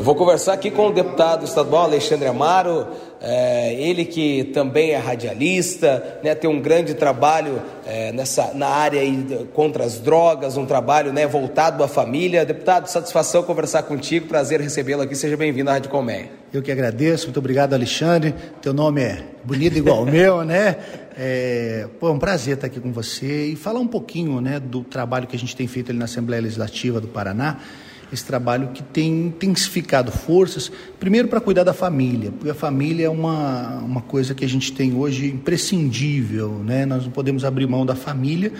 Eu vou conversar aqui com o deputado estadual Alexandre Amaro, é, ele que também é radialista, né, tem um grande trabalho é, nessa, na área contra as drogas, um trabalho né, voltado à família. Deputado, satisfação conversar contigo, prazer recebê-lo aqui, seja bem-vindo à Rádio Colmeia. Eu que agradeço, muito obrigado Alexandre, teu nome é bonito igual o meu, né? É, pô, é um prazer estar aqui com você e falar um pouquinho né, do trabalho que a gente tem feito ali na Assembleia Legislativa do Paraná esse trabalho que tem intensificado forças, primeiro para cuidar da família, porque a família é uma, uma coisa que a gente tem hoje imprescindível, né? nós não podemos abrir mão da família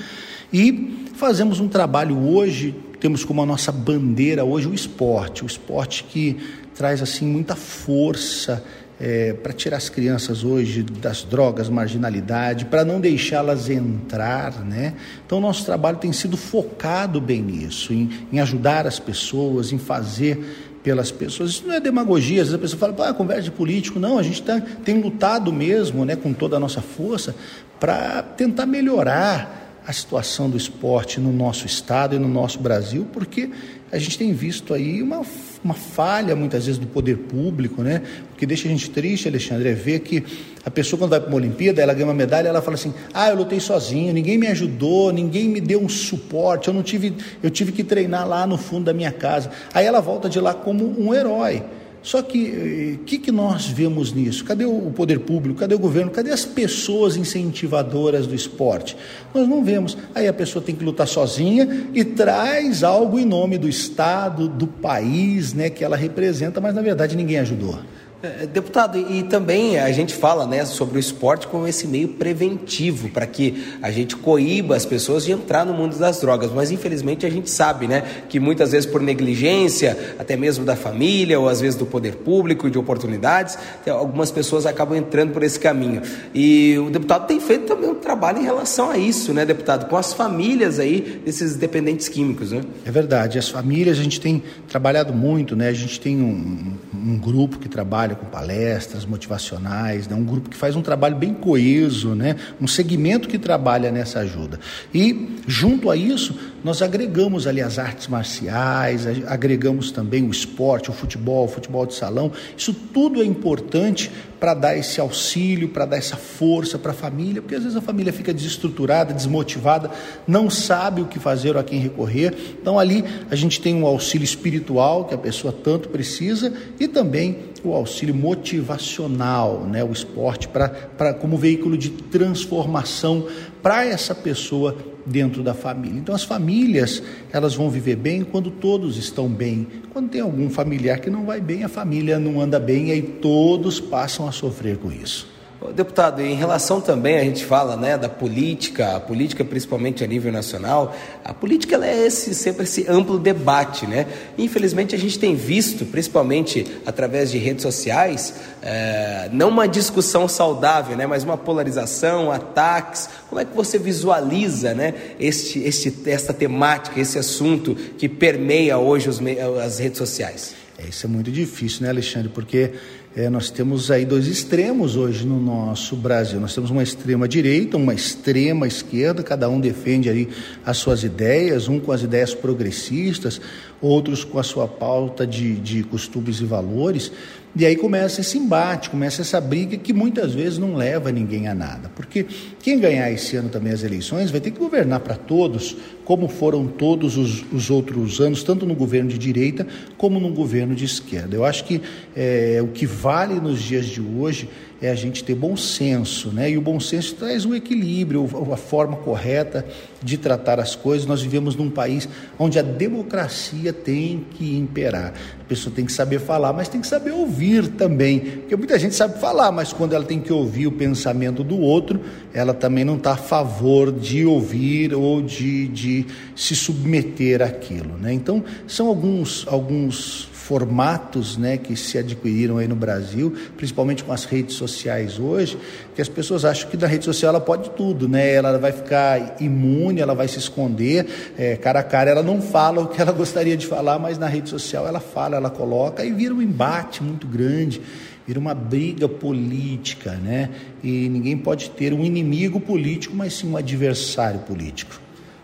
e fazemos um trabalho hoje, temos como a nossa bandeira hoje o esporte, o esporte que traz assim muita força, é, para tirar as crianças hoje das drogas, marginalidade, para não deixá-las entrar, né? Então, o nosso trabalho tem sido focado bem nisso, em, em ajudar as pessoas, em fazer pelas pessoas. Isso não é demagogia, às vezes a pessoa fala, ah, conversa de político. Não, a gente tá, tem lutado mesmo, né, com toda a nossa força, para tentar melhorar a situação do esporte no nosso estado e no nosso Brasil, porque a gente tem visto aí uma, uma falha muitas vezes do poder público, né? O que deixa a gente triste, Alexandre, é ver que a pessoa quando vai para uma Olimpíada, ela ganha uma medalha, ela fala assim: "Ah, eu lutei sozinho, ninguém me ajudou, ninguém me deu um suporte, eu não tive, eu tive que treinar lá no fundo da minha casa". Aí ela volta de lá como um herói. Só que o eh, que, que nós vemos nisso? Cadê o poder público? Cadê o governo? Cadê as pessoas incentivadoras do esporte? Nós não vemos. Aí a pessoa tem que lutar sozinha e traz algo em nome do Estado, do país, né, que ela representa, mas na verdade ninguém ajudou. É, deputado, e também a gente fala né, sobre o esporte como esse meio preventivo para que a gente coíba as pessoas de entrar no mundo das drogas, mas infelizmente a gente sabe né, que muitas vezes por negligência, até mesmo da família ou às vezes do poder público e de oportunidades, algumas pessoas acabam entrando por esse caminho. E o deputado tem feito também um trabalho em relação a isso, né, deputado, com as famílias aí desses dependentes químicos. Né? É verdade, as famílias a gente tem trabalhado muito, né, a gente tem um, um grupo que trabalha trabalha com palestras motivacionais, né? um grupo que faz um trabalho bem coeso, né? um segmento que trabalha nessa ajuda. E, junto a isso, nós agregamos ali as artes marciais, agregamos também o esporte, o futebol, o futebol de salão. Isso tudo é importante para dar esse auxílio, para dar essa força para a família, porque às vezes a família fica desestruturada, desmotivada, não sabe o que fazer ou a quem recorrer. Então ali a gente tem um auxílio espiritual que a pessoa tanto precisa e também o auxílio motivacional, né, o esporte para como veículo de transformação para essa pessoa dentro da família. Então as famílias, elas vão viver bem quando todos estão bem. Quando tem algum familiar que não vai bem, a família não anda bem e aí todos passam a sofrer com isso. Deputado, em relação também, a gente fala né, da política, a política principalmente a nível nacional, a política ela é esse, sempre esse amplo debate. Né? Infelizmente a gente tem visto, principalmente através de redes sociais, é, não uma discussão saudável, né, mas uma polarização, ataques. Como é que você visualiza né, este, este, esta temática, esse assunto que permeia hoje os, as redes sociais? É, isso é muito difícil, né, Alexandre? Porque é, nós temos aí dois extremos hoje no nosso Brasil. Nós temos uma extrema direita, uma extrema esquerda, cada um defende aí as suas ideias, um com as ideias progressistas, outros com a sua pauta de, de costumes e valores. E aí começa esse embate, começa essa briga que muitas vezes não leva ninguém a nada. Porque quem ganhar esse ano também as eleições vai ter que governar para todos, como foram todos os, os, outros anos, tanto no governo de direita como no governo de esquerda. Eu acho que é, o que vale nos dias de hoje é a gente ter bom senso, né? E o bom senso traz o equilíbrio, a forma correta de tratar as coisas. Nós vivemos num país onde a democracia tem que imperar. A pessoa tem que saber falar, mas tem que saber ouvir também. Porque muita gente sabe falar, mas quando ela tem que ouvir o pensamento do outro, ela também não está a favor de ouvir ou de, de se submeter àquilo, né? Então, são alguns, alguns formatos né, que se adquiriram aí no Brasil, principalmente com as redes sociais hoje, que as pessoas acham que na rede social ela pode tudo, né? Ela vai ficar imune, ela vai se esconder, é, cara a cara ela não fala o que ela gostaria de falar, mas na rede social ela fala, ela coloca e vira um embate muito grande vira uma briga política, né? E ninguém pode ter um inimigo político, mas sim um adversário político.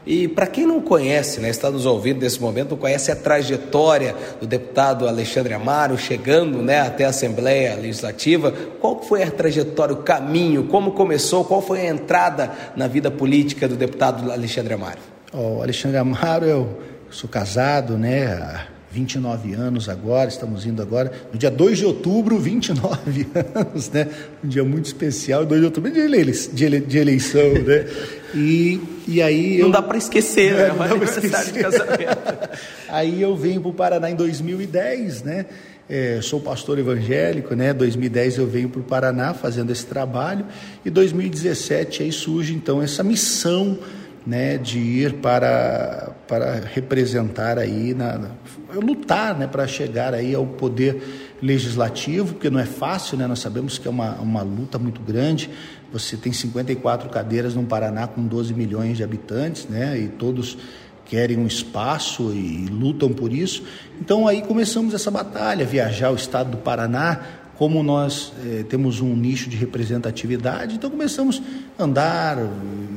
E para quem não conhece, né, está nos ouvindo nesse momento, conhece a trajetória do deputado Alexandre Amaro chegando né, até a Assembleia Legislativa, qual foi a trajetória, o caminho, como começou, qual foi a entrada na vida política do deputado Alexandre Amaro? O Alexandre Amaro, eu sou casado, né? 29 anos agora, estamos indo agora, no dia 2 de outubro, 29 anos, né? Um dia muito especial, 2 de outubro, de, eleição, de eleição né? E, e aí... Não eu, dá para esquecer, né? É, não aniversário de casamento. aí eu venho para o Paraná em 2010, né? É, sou pastor evangélico, né? 2010 eu venho para o Paraná fazendo esse trabalho e 2017 aí surge então essa missão né, de ir para, para representar aí, na, lutar né, para chegar aí ao poder legislativo, porque não é fácil, né, nós sabemos que é uma, uma luta muito grande. Você tem 54 cadeiras no Paraná com 12 milhões de habitantes, né, e todos querem um espaço e, e lutam por isso. Então aí começamos essa batalha, viajar o estado do Paraná, como nós eh, temos um nicho de representatividade, então começamos a andar,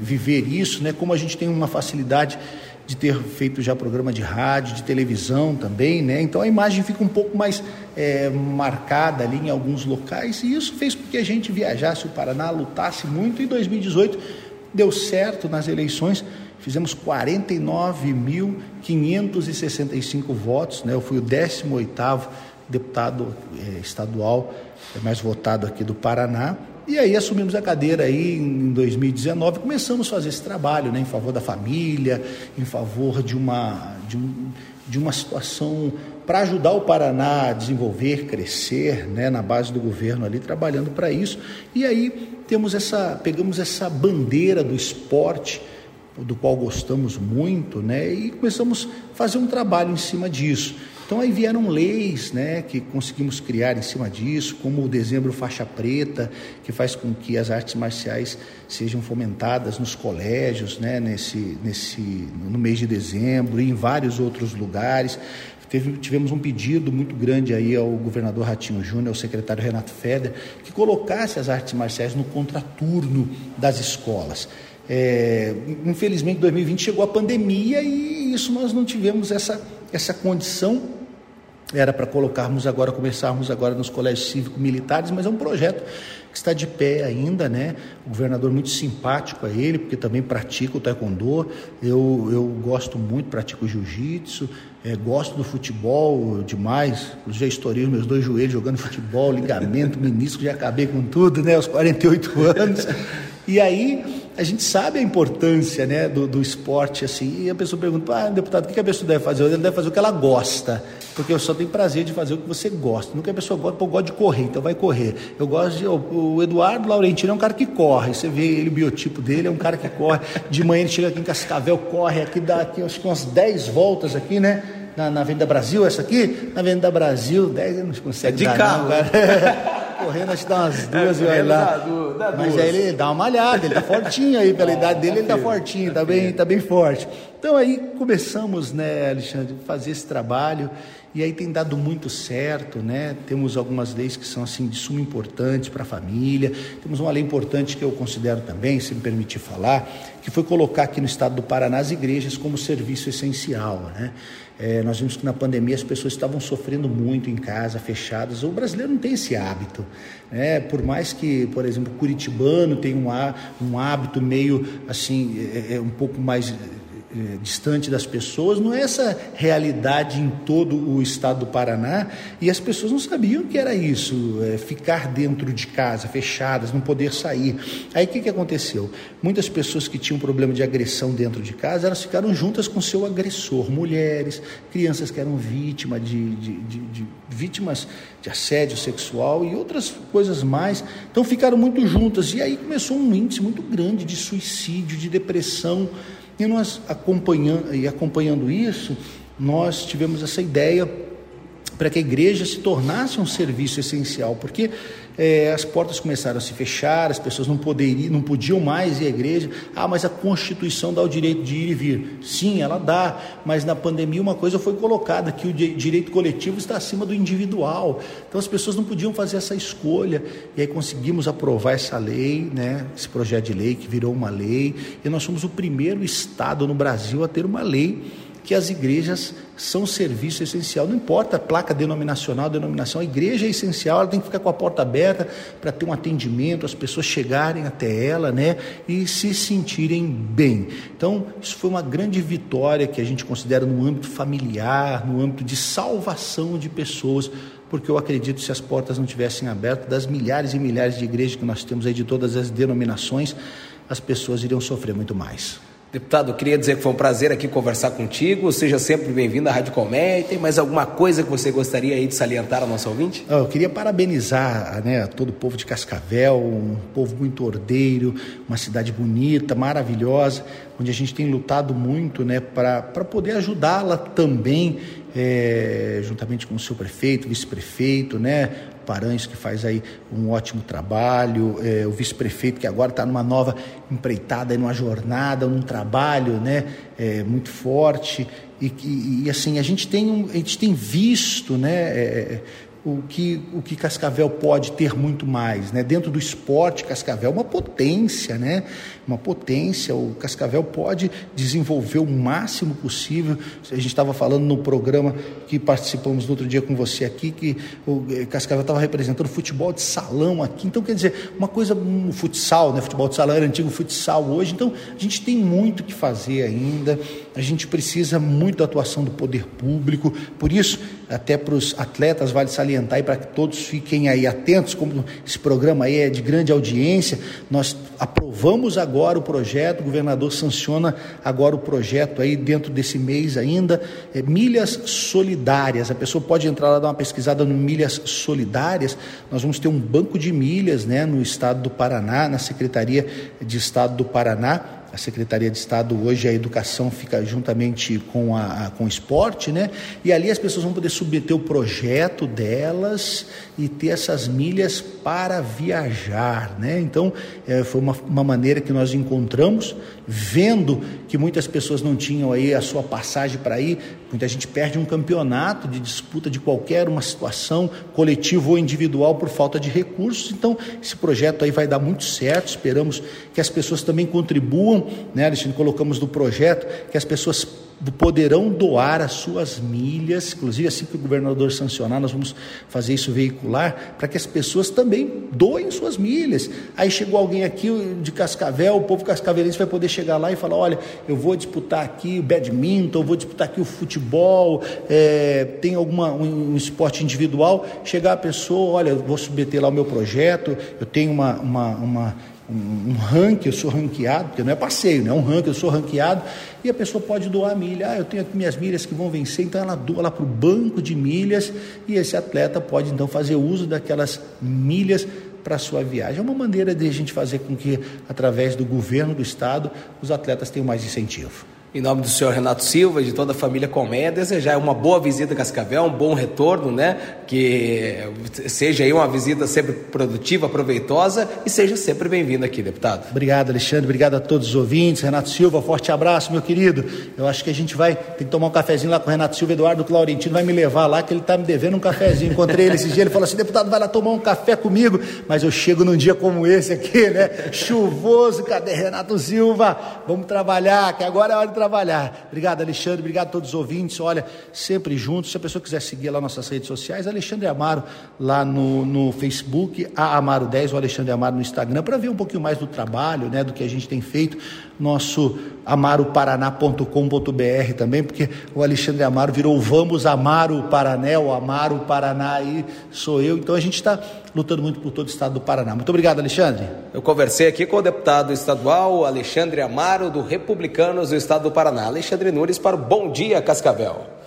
viver isso, né? Como a gente tem uma facilidade de ter feito já programa de rádio, de televisão também, né? Então a imagem fica um pouco mais eh, marcada ali em alguns locais e isso fez com que a gente viajasse o Paraná, lutasse muito. E em 2018 deu certo nas eleições, fizemos 49.565 votos, né? Eu fui o 18 oitavo deputado é, estadual é mais votado aqui do Paraná. E aí assumimos a cadeira aí em 2019, começamos a fazer esse trabalho, né, em favor da família, em favor de uma, de, um, de uma situação para ajudar o Paraná a desenvolver, crescer, né, na base do governo ali, trabalhando para isso. E aí temos essa, pegamos essa bandeira do esporte, do qual gostamos muito, né, e começamos a fazer um trabalho em cima disso. Então aí vieram leis né, que conseguimos criar em cima disso, como o dezembro faixa preta, que faz com que as artes marciais sejam fomentadas nos colégios, né, nesse, nesse, no mês de dezembro e em vários outros lugares. Teve, tivemos um pedido muito grande aí ao governador Ratinho Júnior, ao secretário Renato Feder, que colocasse as artes marciais no contraturno das escolas. É, infelizmente, em 2020 chegou a pandemia e isso nós não tivemos essa, essa condição era para colocarmos agora, começarmos agora nos colégios cívico-militares, mas é um projeto que está de pé ainda, né? O governador muito simpático a ele, porque também pratica o taekwondo. Eu, eu gosto muito, pratico jiu-jitsu, é, gosto do futebol demais. Já estourei os meus dois joelhos jogando futebol, ligamento, menisco, já acabei com tudo, né? Aos 48 anos. E aí a gente sabe a importância né, do, do esporte, assim, e a pessoa pergunta, ah, deputado, o que a pessoa deve fazer? Ele deve fazer o que ela gosta, porque eu só tenho prazer de fazer o que você gosta. Nunca a pessoa gosta, pô, eu gosto de correr, então vai correr. Eu gosto de. O Eduardo Laurentino é um cara que corre, você vê ele, o biotipo dele, é um cara que corre. De manhã ele chega aqui em Cascavel, corre aqui, dá aqui, acho que umas 10 voltas aqui, né? Na, na Avenida Brasil, essa aqui? Na Avenida Brasil, 10 não consegue. É de carro, não, cara. correndo, acho que dá umas duas é, e olha lá. Mas aí ele dá uma malhada, ele tá fortinho aí, pela idade dele, ele tá fortinho, tá bem, tá bem forte. Então aí começamos, né, Alexandre, fazer esse trabalho e aí tem dado muito certo, né? Temos algumas leis que são assim de suma importância para a família. Temos uma lei importante que eu considero também, se me permitir falar, que foi colocar aqui no estado do Paraná as igrejas como serviço essencial, né? É, nós vimos que na pandemia as pessoas estavam sofrendo muito em casa, fechadas. O brasileiro não tem esse hábito. Né? Por mais que, por exemplo, curitibano tenha um, um hábito meio assim, é, é um pouco mais é, distante das pessoas, não é essa realidade em todo o estado do Paraná, e as pessoas não sabiam que era isso, é, ficar dentro de casa, fechadas, não poder sair. Aí o que, que aconteceu? Muitas pessoas que tinham problema de agressão dentro de casa, elas ficaram juntas com seu agressor, mulheres, crianças que eram vítimas de, de, de, de vítimas de assédio sexual e outras coisas mais, então ficaram muito juntas, e aí começou um índice muito grande de suicídio, de depressão, e nós acompanhando, e acompanhando isso, nós tivemos essa ideia para que a igreja se tornasse um serviço essencial, porque é, as portas começaram a se fechar, as pessoas não, poderiam, não podiam mais ir à igreja. Ah, mas a Constituição dá o direito de ir e vir. Sim, ela dá, mas na pandemia uma coisa foi colocada, que o direito coletivo está acima do individual. Então as pessoas não podiam fazer essa escolha. E aí conseguimos aprovar essa lei, né, esse projeto de lei que virou uma lei, e nós somos o primeiro Estado no Brasil a ter uma lei que as igrejas são serviço essencial. Não importa a placa denominacional, denominação, a igreja é essencial, ela tem que ficar com a porta aberta para ter um atendimento, as pessoas chegarem até ela, né, e se sentirem bem. Então, isso foi uma grande vitória que a gente considera no âmbito familiar, no âmbito de salvação de pessoas, porque eu acredito se as portas não tivessem abertas das milhares e milhares de igrejas que nós temos aí de todas as denominações, as pessoas iriam sofrer muito mais. Deputado, queria dizer que foi um prazer aqui conversar contigo. Seja sempre bem-vindo à Rádio Colmeia. Tem mais alguma coisa que você gostaria aí de salientar ao nosso ouvinte? Eu queria parabenizar né, todo o povo de Cascavel, um povo muito ordeiro, uma cidade bonita, maravilhosa, onde a gente tem lutado muito né, para poder ajudá-la também, é, juntamente com o seu prefeito, vice-prefeito, né, Paranhos, que faz aí um ótimo trabalho, é, o vice-prefeito que agora está numa nova empreitada, numa jornada, num trabalho né, é, muito forte. E, e, e, assim, a gente tem, a gente tem visto né, é, o que, o que Cascavel pode ter muito mais, né? Dentro do esporte, Cascavel é uma potência, né? Uma potência. O Cascavel pode desenvolver o máximo possível. A gente estava falando no programa que participamos no outro dia com você aqui que o eh, Cascavel estava representando futebol de salão aqui. Então, quer dizer, uma coisa, um futsal, né? Futebol de salão era antigo futsal hoje. Então, a gente tem muito que fazer ainda. A gente precisa muito da atuação do poder público. Por isso, até para os atletas vale salientar e para que todos fiquem aí atentos, como esse programa aí é de grande audiência, nós aprovamos agora o projeto, o governador sanciona agora o projeto aí dentro desse mês ainda, é, milhas solidárias, a pessoa pode entrar lá dar uma pesquisada no milhas solidárias, nós vamos ter um banco de milhas, né, no estado do Paraná, na Secretaria de Estado do Paraná, a Secretaria de Estado hoje a educação fica juntamente com, a, a, com o esporte, né? E ali as pessoas vão poder submeter o projeto delas e ter essas milhas para viajar, né? Então é, foi uma, uma maneira que nós encontramos, vendo que muitas pessoas não tinham aí a sua passagem para ir, muita gente perde um campeonato de disputa de qualquer uma situação, coletivo ou individual, por falta de recursos. Então esse projeto aí vai dar muito certo. Esperamos que as pessoas também contribuam né, Alexandre, colocamos no projeto que as pessoas poderão doar as suas milhas, inclusive assim que o governador sancionar, nós vamos fazer isso veicular, para que as pessoas também doem suas milhas. Aí chegou alguém aqui de Cascavel, o povo cascavelense vai poder chegar lá e falar: olha, eu vou disputar aqui o badminton, eu vou disputar aqui o futebol, é, tem alguma um, um, esporte individual. Chegar a pessoa, olha, eu vou submeter lá o meu projeto, eu tenho uma, uma, uma um, ranking, eu sou ranqueado, porque não é passeio, não é um ranking, eu sou ranqueado, e a pessoa pode doar milha, ah, eu tenho aqui minhas milhas que vão vencer, então ela doa lá para o banco de milhas, e esse atleta pode então fazer uso daquelas milhas para a sua viagem. É uma maneira de a gente fazer com que, através do governo do estado, os atletas tenham mais incentivo. Em nome do senhor Renato Silva e de toda a família Colmeia, desejar uma boa visita a Cascavel, um bom retorno, né? Que seja aí uma visita sempre produtiva, proveitosa e seja sempre bem-vindo aqui, deputado. Obrigado, Alexandre. Obrigado a todos os ouvintes. Renato Silva, forte abraço, meu querido. Eu acho que a gente vai ter que tomar um cafezinho lá com o Renato Silva. Eduardo Claurentino vai me levar lá, que ele está me devendo um cafezinho. Encontrei ele esse dia, ele falou assim: deputado, vai lá tomar um café comigo. Mas eu chego num dia como esse aqui, né? Chuvoso, cadê Renato Silva? Vamos trabalhar, que agora é hora de trabalhar. Obrigado, Alexandre. Obrigado a todos os ouvintes. Olha, sempre juntos. Se a pessoa quiser seguir lá nossas redes sociais, Alexandre Amaro lá no, no Facebook, a Amaro 10, o Alexandre Amaro no Instagram, para ver um pouquinho mais do trabalho, né, do que a gente tem feito. Nosso amaroparaná.com.br também, porque o Alexandre Amaro virou Vamos Amar o Paraná, o Amar o Paraná aí sou eu. Então a gente está lutando muito por todo o estado do Paraná. Muito obrigado, Alexandre. Eu conversei aqui com o deputado estadual Alexandre Amaro, do Republicanos do estado do Paraná. Alexandre Nunes para o Bom Dia Cascavel.